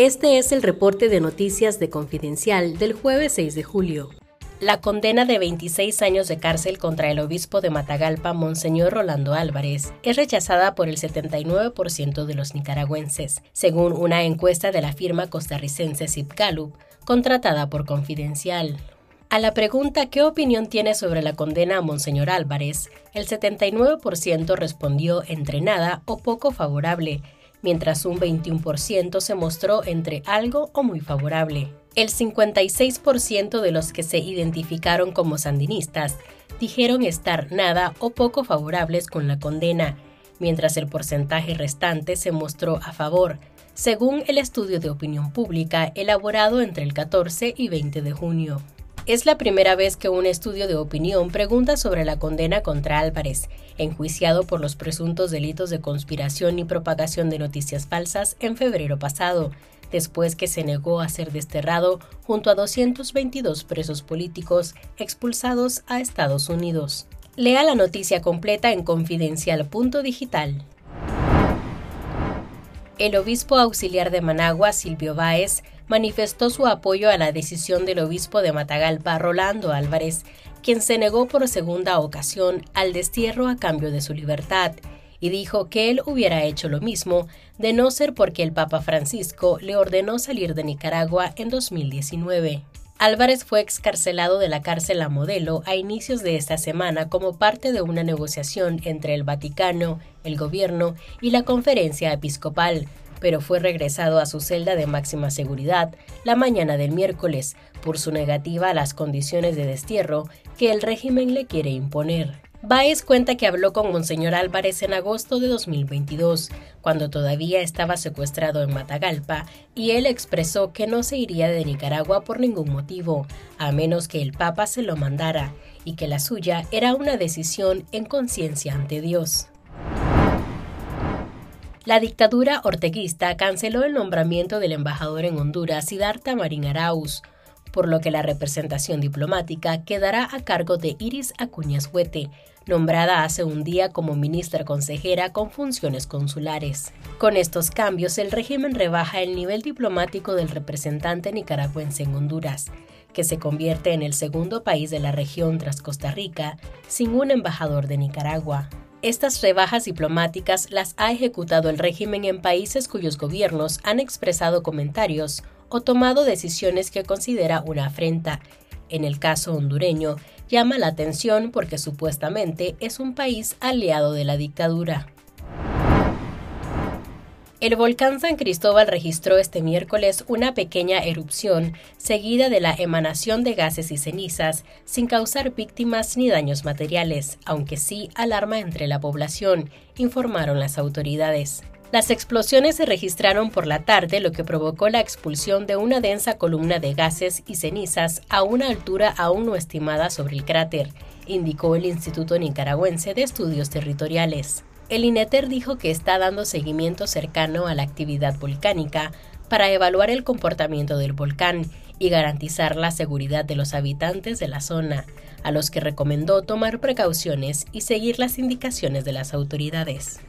Este es el reporte de noticias de Confidencial del jueves 6 de julio. La condena de 26 años de cárcel contra el obispo de Matagalpa, Monseñor Rolando Álvarez, es rechazada por el 79% de los nicaragüenses, según una encuesta de la firma costarricense Zipgalup, contratada por Confidencial. A la pregunta ¿qué opinión tiene sobre la condena a Monseñor Álvarez? El 79% respondió entre nada o poco favorable, mientras un 21% se mostró entre algo o muy favorable. El 56% de los que se identificaron como sandinistas dijeron estar nada o poco favorables con la condena, mientras el porcentaje restante se mostró a favor, según el estudio de opinión pública elaborado entre el 14 y 20 de junio. Es la primera vez que un estudio de opinión pregunta sobre la condena contra Álvarez, enjuiciado por los presuntos delitos de conspiración y propagación de noticias falsas en febrero pasado, después que se negó a ser desterrado junto a 222 presos políticos expulsados a Estados Unidos. Lea la noticia completa en confidencial.digital. El obispo auxiliar de Managua, Silvio Báez, manifestó su apoyo a la decisión del obispo de Matagalpa, Rolando Álvarez, quien se negó por segunda ocasión al destierro a cambio de su libertad y dijo que él hubiera hecho lo mismo de no ser porque el Papa Francisco le ordenó salir de Nicaragua en 2019. Álvarez fue excarcelado de la cárcel a modelo a inicios de esta semana como parte de una negociación entre el Vaticano, el gobierno y la conferencia episcopal, pero fue regresado a su celda de máxima seguridad la mañana del miércoles por su negativa a las condiciones de destierro que el régimen le quiere imponer. Baez cuenta que habló con Monseñor Álvarez en agosto de 2022, cuando todavía estaba secuestrado en Matagalpa, y él expresó que no se iría de Nicaragua por ningún motivo, a menos que el Papa se lo mandara, y que la suya era una decisión en conciencia ante Dios. La dictadura orteguista canceló el nombramiento del embajador en Honduras, Siddhartha Marín Arauz, por lo que la representación diplomática quedará a cargo de Iris Acuñas Huete, nombrada hace un día como ministra consejera con funciones consulares. Con estos cambios, el régimen rebaja el nivel diplomático del representante nicaragüense en Honduras, que se convierte en el segundo país de la región tras Costa Rica, sin un embajador de Nicaragua. Estas rebajas diplomáticas las ha ejecutado el régimen en países cuyos gobiernos han expresado comentarios o tomado decisiones que considera una afrenta. En el caso hondureño, llama la atención porque supuestamente es un país aliado de la dictadura. El volcán San Cristóbal registró este miércoles una pequeña erupción seguida de la emanación de gases y cenizas, sin causar víctimas ni daños materiales, aunque sí alarma entre la población, informaron las autoridades. Las explosiones se registraron por la tarde, lo que provocó la expulsión de una densa columna de gases y cenizas a una altura aún no estimada sobre el cráter, indicó el Instituto Nicaragüense de Estudios Territoriales. El INETER dijo que está dando seguimiento cercano a la actividad volcánica para evaluar el comportamiento del volcán y garantizar la seguridad de los habitantes de la zona, a los que recomendó tomar precauciones y seguir las indicaciones de las autoridades.